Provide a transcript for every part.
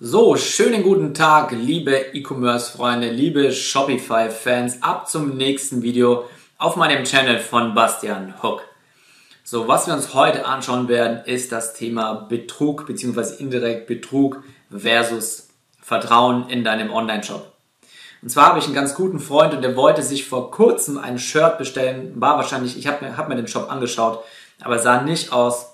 So, schönen guten Tag, liebe E-Commerce-Freunde, liebe Shopify-Fans. Ab zum nächsten Video auf meinem Channel von Bastian Hook. So, was wir uns heute anschauen werden, ist das Thema Betrug bzw. indirekt Betrug versus Vertrauen in deinem Online-Shop. Und zwar habe ich einen ganz guten Freund und der wollte sich vor kurzem ein Shirt bestellen. War wahrscheinlich, ich habe mir, hab mir den Shop angeschaut, aber sah nicht aus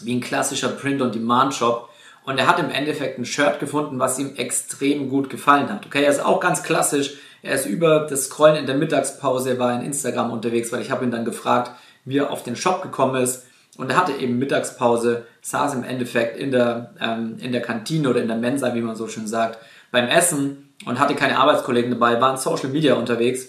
wie ein klassischer Print-on-Demand-Shop und er hat im Endeffekt ein Shirt gefunden, was ihm extrem gut gefallen hat. Okay, er ist auch ganz klassisch. Er ist über das Scrollen in der Mittagspause, er war in Instagram unterwegs, weil ich habe ihn dann gefragt, wie er auf den Shop gekommen ist. Und er hatte eben Mittagspause, saß im Endeffekt in der, ähm, in der Kantine oder in der Mensa, wie man so schön sagt, beim Essen und hatte keine Arbeitskollegen dabei, war in Social Media unterwegs,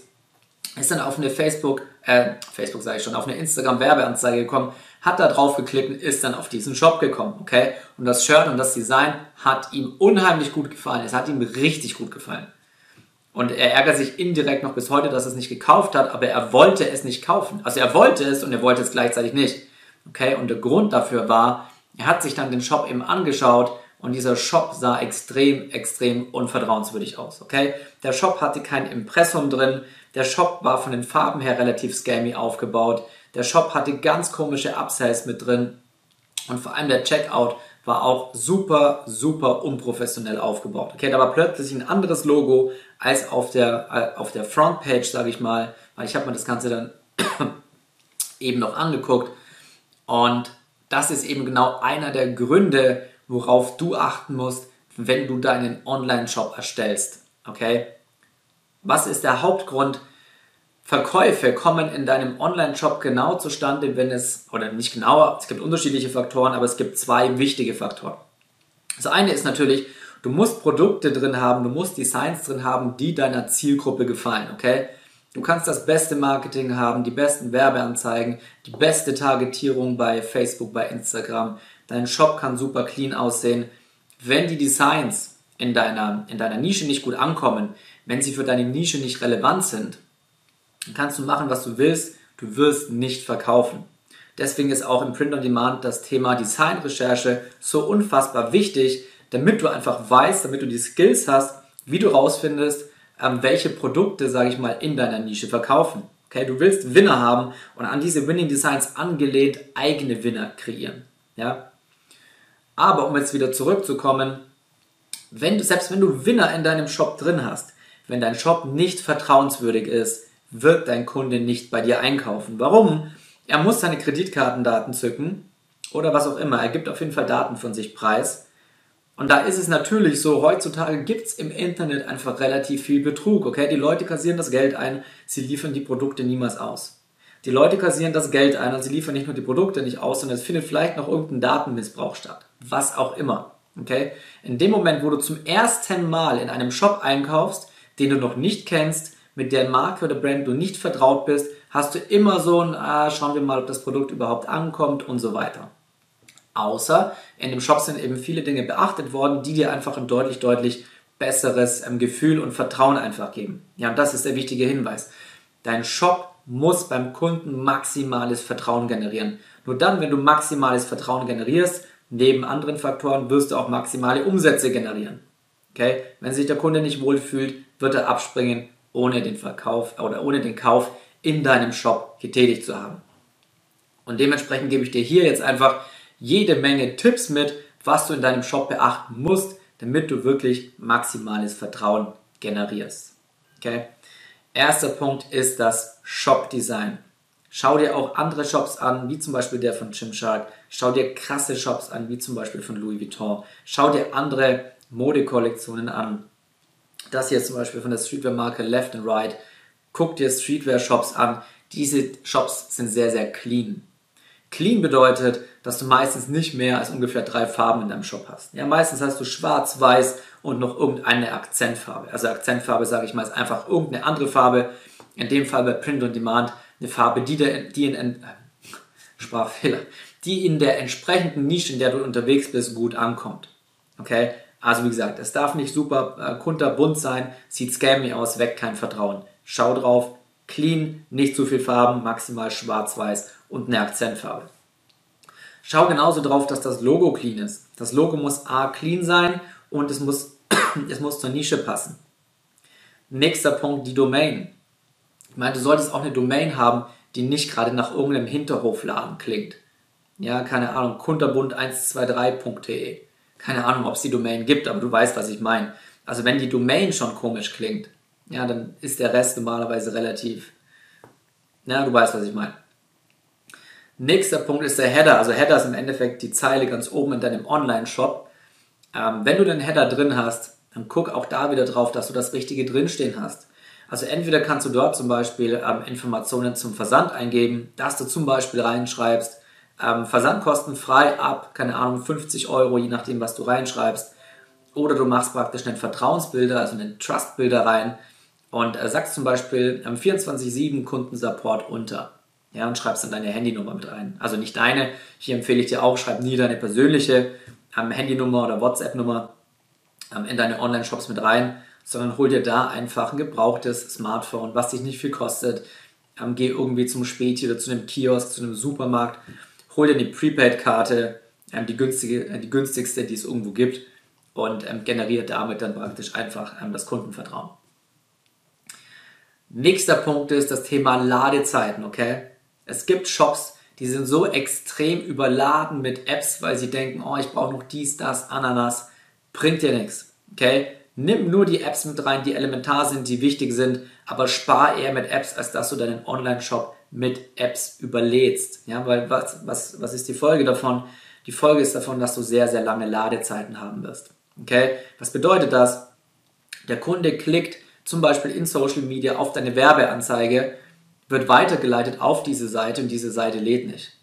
ist dann auf eine Facebook, äh, Facebook sage ich schon, auf eine Instagram-Werbeanzeige gekommen, hat da drauf geklickt und ist dann auf diesen Shop gekommen, okay? Und das Shirt und das Design hat ihm unheimlich gut gefallen. Es hat ihm richtig gut gefallen. Und er ärgert sich indirekt noch bis heute, dass er es nicht gekauft hat, aber er wollte es nicht kaufen. Also er wollte es und er wollte es gleichzeitig nicht. Okay? Und der Grund dafür war, er hat sich dann den Shop eben angeschaut und dieser Shop sah extrem, extrem unvertrauenswürdig aus. Okay? Der Shop hatte kein Impressum drin. Der Shop war von den Farben her relativ scammy aufgebaut. Der Shop hatte ganz komische Upsells mit drin. Und vor allem der Checkout war auch super, super unprofessionell aufgebaut. Okay, da war plötzlich ein anderes Logo als auf der, äh, auf der Frontpage, sage ich mal, weil ich habe mir das Ganze dann eben noch angeguckt. Und das ist eben genau einer der Gründe, worauf du achten musst, wenn du deinen Online-Shop erstellst. Okay? Was ist der Hauptgrund, Verkäufe kommen in deinem Online-Shop genau zustande, wenn es, oder nicht genauer, es gibt unterschiedliche Faktoren, aber es gibt zwei wichtige Faktoren. Das eine ist natürlich, du musst Produkte drin haben, du musst Designs drin haben, die deiner Zielgruppe gefallen, okay? Du kannst das beste Marketing haben, die besten Werbeanzeigen, die beste Targetierung bei Facebook, bei Instagram. Dein Shop kann super clean aussehen. Wenn die Designs in deiner, in deiner Nische nicht gut ankommen, wenn sie für deine Nische nicht relevant sind, kannst du machen, was du willst, du wirst nicht verkaufen. Deswegen ist auch im Print on Demand das Thema Designrecherche so unfassbar wichtig, damit du einfach weißt, damit du die Skills hast, wie du rausfindest, ähm, welche Produkte, sage ich mal, in deiner Nische verkaufen. Okay, du willst Winner haben und an diese Winning Designs angelehnt eigene Winner kreieren. Ja? Aber um jetzt wieder zurückzukommen, wenn du, selbst wenn du Winner in deinem Shop drin hast, wenn dein Shop nicht vertrauenswürdig ist, wird dein Kunde nicht bei dir einkaufen. Warum? Er muss seine Kreditkartendaten zücken oder was auch immer. Er gibt auf jeden Fall Daten von sich preis. Und da ist es natürlich so, heutzutage gibt es im Internet einfach relativ viel Betrug. Okay, die Leute kassieren das Geld ein, sie liefern die Produkte niemals aus. Die Leute kassieren das Geld ein und sie liefern nicht nur die Produkte nicht aus, sondern es findet vielleicht noch irgendein Datenmissbrauch statt. Was auch immer. Okay? In dem Moment, wo du zum ersten Mal in einem Shop einkaufst, den du noch nicht kennst, mit der Marke oder Brand du nicht vertraut bist, hast du immer so ein, ah, schauen wir mal, ob das Produkt überhaupt ankommt und so weiter. Außer in dem Shop sind eben viele Dinge beachtet worden, die dir einfach ein deutlich, deutlich besseres ähm, Gefühl und Vertrauen einfach geben. Ja, und das ist der wichtige Hinweis. Dein Shop muss beim Kunden maximales Vertrauen generieren. Nur dann, wenn du maximales Vertrauen generierst, neben anderen Faktoren, wirst du auch maximale Umsätze generieren. Okay? Wenn sich der Kunde nicht wohlfühlt, wird er abspringen ohne den Verkauf oder ohne den Kauf in deinem Shop getätigt zu haben. Und dementsprechend gebe ich dir hier jetzt einfach jede Menge Tipps mit, was du in deinem Shop beachten musst, damit du wirklich maximales Vertrauen generierst. Okay? Erster Punkt ist das Shop-Design. Schau dir auch andere Shops an, wie zum Beispiel der von Gymshark. Schau dir krasse Shops an, wie zum Beispiel von Louis Vuitton. Schau dir andere Modekollektionen an. Das hier zum Beispiel von der Streetwear-Marke Left and Right. Guck dir Streetwear-Shops an. Diese Shops sind sehr, sehr clean. Clean bedeutet, dass du meistens nicht mehr als ungefähr drei Farben in deinem Shop hast. Ja, meistens hast du schwarz, weiß und noch irgendeine Akzentfarbe. Also Akzentfarbe, sage ich mal, ist einfach irgendeine andere Farbe. In dem Fall bei Print on Demand eine Farbe, die, der, die in, äh, Sprachfehler, die in der entsprechenden Nische, in der du unterwegs bist, gut ankommt. Okay? Also wie gesagt, es darf nicht super äh, kunterbunt sein, sieht scammy aus, weckt kein Vertrauen. Schau drauf, clean, nicht zu viel Farben, maximal schwarz-weiß und eine Akzentfarbe. Schau genauso drauf, dass das Logo clean ist. Das Logo muss A clean sein und es muss, es muss zur Nische passen. Nächster Punkt, die Domain. Ich meine, du solltest auch eine Domain haben, die nicht gerade nach irgendeinem Hinterhofladen klingt. Ja, keine Ahnung, kunterbund123.de. Keine Ahnung, ob es die Domain gibt, aber du weißt, was ich meine. Also wenn die Domain schon komisch klingt, ja, dann ist der Rest normalerweise relativ. Ja, du weißt, was ich meine. Nächster Punkt ist der Header. Also Header ist im Endeffekt die Zeile ganz oben in deinem Online-Shop. Ähm, wenn du den Header drin hast, dann guck auch da wieder drauf, dass du das Richtige drinstehen hast. Also entweder kannst du dort zum Beispiel ähm, Informationen zum Versand eingeben, dass du zum Beispiel reinschreibst, ähm, Versandkosten frei ab, keine Ahnung, 50 Euro, je nachdem, was du reinschreibst. Oder du machst praktisch einen Vertrauensbilder, also einen Trustbilder rein und äh, sagst zum Beispiel ähm, 24-7 Kundensupport unter. Ja, und schreibst dann deine Handynummer mit rein. Also nicht deine, hier empfehle ich dir auch, schreib nie deine persönliche ähm, Handynummer oder WhatsApp-Nummer ähm, in deine Online-Shops mit rein, sondern hol dir da einfach ein gebrauchtes Smartphone, was dich nicht viel kostet. Ähm, geh irgendwie zum Späti oder zu einem Kiosk, zu einem Supermarkt, hol dir eine Prepaid-Karte, ähm, die, günstige, äh, die günstigste, die es irgendwo gibt und ähm, generiert damit dann praktisch einfach ähm, das Kundenvertrauen. Nächster Punkt ist das Thema Ladezeiten, okay? Es gibt Shops, die sind so extrem überladen mit Apps, weil sie denken, oh, ich brauche noch dies, das, Ananas. Bringt dir nichts, okay? Nimm nur die Apps mit rein, die elementar sind, die wichtig sind, aber spar eher mit Apps, als dass du deinen Online-Shop mit Apps überlädst. Ja, weil was, was, was ist die Folge davon? Die Folge ist davon, dass du sehr, sehr lange Ladezeiten haben wirst. Okay? Was bedeutet das? Der Kunde klickt zum Beispiel in Social Media auf deine Werbeanzeige, wird weitergeleitet auf diese Seite und diese Seite lädt nicht.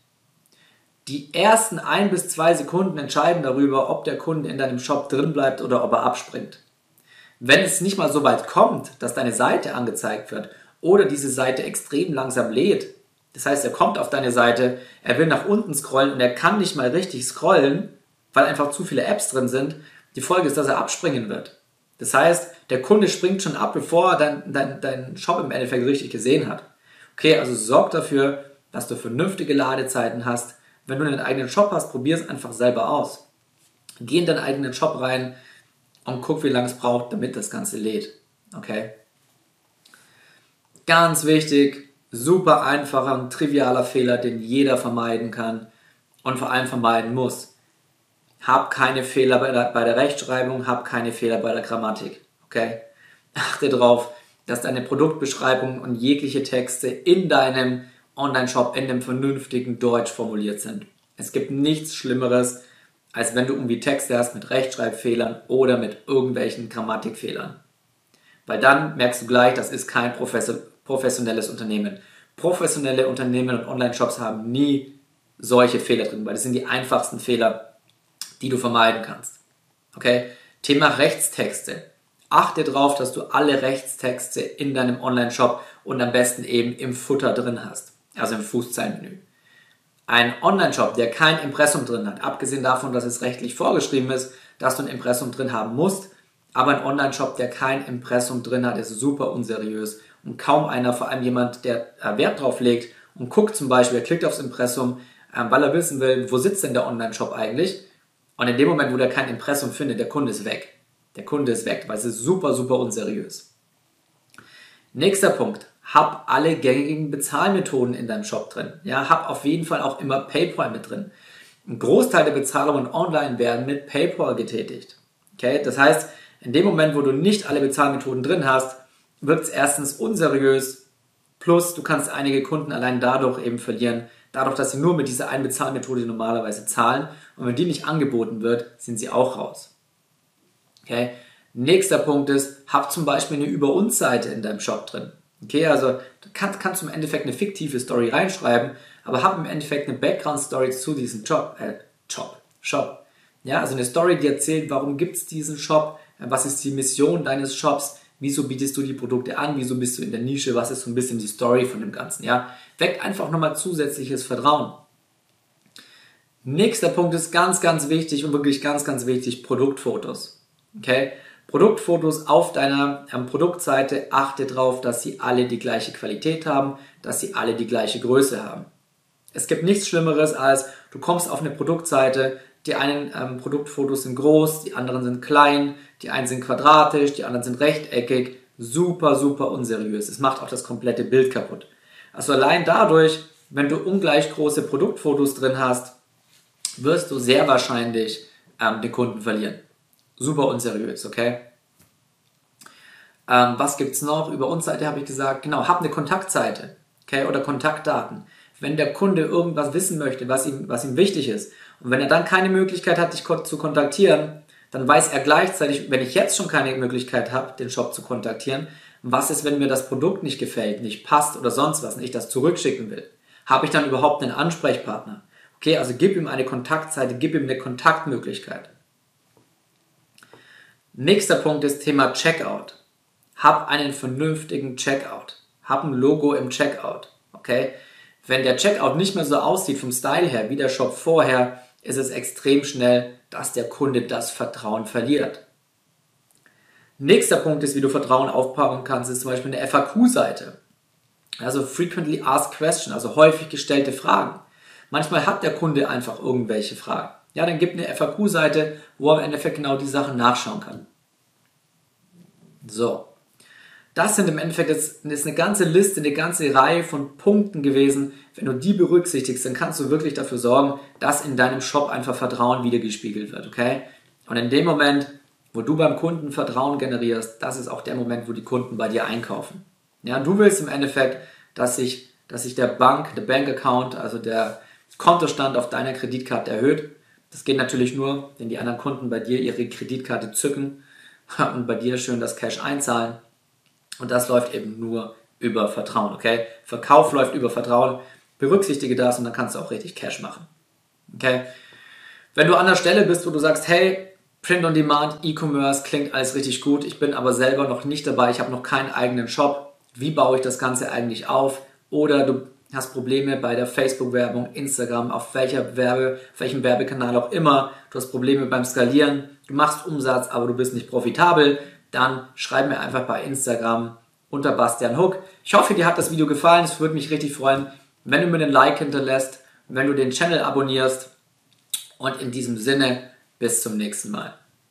Die ersten ein bis zwei Sekunden entscheiden darüber, ob der Kunde in deinem Shop drin bleibt oder ob er abspringt. Wenn es nicht mal so weit kommt, dass deine Seite angezeigt wird oder diese Seite extrem langsam lädt, das heißt, er kommt auf deine Seite, er will nach unten scrollen und er kann nicht mal richtig scrollen, weil einfach zu viele Apps drin sind, die Folge ist, dass er abspringen wird. Das heißt, der Kunde springt schon ab, bevor er deinen dein, dein Shop im Endeffekt richtig gesehen hat. Okay, also sorg dafür, dass du vernünftige Ladezeiten hast. Wenn du einen eigenen Shop hast, probier es einfach selber aus. Geh in deinen eigenen Shop rein und guck, wie lange es braucht, damit das Ganze lädt. Okay? Ganz wichtig, super einfacher und trivialer Fehler, den jeder vermeiden kann und vor allem vermeiden muss hab keine Fehler bei der, bei der Rechtschreibung, hab keine Fehler bei der Grammatik. Okay? Achte darauf, dass deine Produktbeschreibung und jegliche Texte in deinem Online-Shop in einem vernünftigen Deutsch formuliert sind. Es gibt nichts Schlimmeres, als wenn du irgendwie Texte hast mit Rechtschreibfehlern oder mit irgendwelchen Grammatikfehlern. Weil dann merkst du gleich, das ist kein professionelles Unternehmen. Professionelle Unternehmen und Online-Shops haben nie solche Fehler drin, weil das sind die einfachsten Fehler, die du vermeiden kannst. Okay? Thema Rechtstexte. Achte darauf, dass du alle Rechtstexte in deinem Online-Shop und am besten eben im Footer drin hast, also im Fußzeilenmenü. Ein Online-Shop, der kein Impressum drin hat, abgesehen davon, dass es rechtlich vorgeschrieben ist, dass du ein Impressum drin haben musst, aber ein Online-Shop, der kein Impressum drin hat, ist super unseriös und kaum einer, vor allem jemand, der Wert drauf legt und guckt zum Beispiel, er klickt aufs Impressum, ähm, weil er wissen will, wo sitzt denn der Online-Shop eigentlich, und in dem Moment, wo der kein Impressum findet, der Kunde ist weg. Der Kunde ist weg, weil es ist super, super unseriös. Nächster Punkt. Hab alle gängigen Bezahlmethoden in deinem Shop drin. Ja, hab auf jeden Fall auch immer PayPal mit drin. Ein Großteil der Bezahlungen online werden mit PayPal getätigt. Okay, das heißt, in dem Moment, wo du nicht alle Bezahlmethoden drin hast, wird es erstens unseriös, plus du kannst einige Kunden allein dadurch eben verlieren, dadurch, dass sie nur mit dieser einen Bezahlmethode normalerweise zahlen. Und wenn die nicht angeboten wird, sind sie auch raus. Okay? Nächster Punkt ist, hab zum Beispiel eine Über uns Seite in deinem Shop drin. Okay, also du kannst, kannst im Endeffekt eine fiktive Story reinschreiben, aber hab im Endeffekt eine Background Story zu diesem Job, äh, Job, Shop. Ja, also eine Story, die erzählt, warum gibt es diesen Shop, was ist die Mission deines Shops, Wieso bietest du die Produkte an? Wieso bist du in der Nische? Was ist so ein bisschen die Story von dem Ganzen? Ja, weckt einfach nochmal zusätzliches Vertrauen. Nächster Punkt ist ganz, ganz wichtig und wirklich ganz, ganz wichtig: Produktfotos. Okay? Produktfotos auf deiner ähm, Produktseite. Achte darauf, dass sie alle die gleiche Qualität haben, dass sie alle die gleiche Größe haben. Es gibt nichts Schlimmeres als du kommst auf eine Produktseite, Die einen ähm, Produktfotos sind groß, die anderen sind klein, die einen sind quadratisch, die anderen sind rechteckig. Super, super unseriös. Es macht auch das komplette Bild kaputt. Also allein dadurch, wenn du ungleich große Produktfotos drin hast, wirst du sehr wahrscheinlich ähm, den Kunden verlieren. Super unseriös, okay? Ähm, was es noch? Über uns Seite habe ich gesagt, genau, hab eine Kontaktseite, okay, oder Kontaktdaten. Wenn der Kunde irgendwas wissen möchte, was ihm, was ihm wichtig ist, und wenn er dann keine Möglichkeit hat, dich zu kontaktieren, dann weiß er gleichzeitig, wenn ich jetzt schon keine Möglichkeit habe, den Shop zu kontaktieren, was ist, wenn mir das Produkt nicht gefällt, nicht passt oder sonst was und ich das zurückschicken will? Habe ich dann überhaupt einen Ansprechpartner? Okay, also gib ihm eine Kontaktseite, gib ihm eine Kontaktmöglichkeit. Nächster Punkt ist Thema Checkout. Hab einen vernünftigen Checkout. Hab ein Logo im Checkout. Okay? Wenn der Checkout nicht mehr so aussieht vom Style her wie der Shop vorher, ist es extrem schnell, dass der Kunde das Vertrauen verliert. Nächster Punkt ist, wie du Vertrauen aufbauen kannst, ist zum Beispiel eine FAQ-Seite. Also Frequently Asked Question, also häufig gestellte Fragen. Manchmal hat der Kunde einfach irgendwelche Fragen. Ja, dann gibt eine FAQ-Seite, wo er im Endeffekt genau die Sachen nachschauen kann. So. Das sind im Endeffekt jetzt ist eine ganze Liste, eine ganze Reihe von Punkten gewesen. Wenn du die berücksichtigst, dann kannst du wirklich dafür sorgen, dass in deinem Shop einfach Vertrauen wiedergespiegelt wird, okay? Und in dem Moment, wo du beim Kunden Vertrauen generierst, das ist auch der Moment, wo die Kunden bei dir einkaufen. Ja, du willst im Endeffekt, dass sich, dass sich der Bank, der Bank-Account, also der Kontostand auf deiner Kreditkarte erhöht. Das geht natürlich nur, wenn die anderen Kunden bei dir ihre Kreditkarte zücken und bei dir schön das Cash einzahlen. Und das läuft eben nur über Vertrauen, okay? Verkauf läuft über Vertrauen. Berücksichtige das und dann kannst du auch richtig Cash machen. Okay? Wenn du an der Stelle bist, wo du sagst, hey, Print on Demand, E-Commerce klingt alles richtig gut, ich bin aber selber noch nicht dabei, ich habe noch keinen eigenen Shop. Wie baue ich das Ganze eigentlich auf? Oder du hast Probleme bei der Facebook-Werbung, Instagram, auf welcher Werbe, auf welchem Werbekanal auch immer. Du hast Probleme beim Skalieren, du machst Umsatz, aber du bist nicht profitabel. Dann schreib mir einfach bei Instagram unter Bastian Hook. Ich hoffe, dir hat das Video gefallen. Es würde mich richtig freuen, wenn du mir den Like hinterlässt, wenn du den Channel abonnierst. Und in diesem Sinne, bis zum nächsten Mal.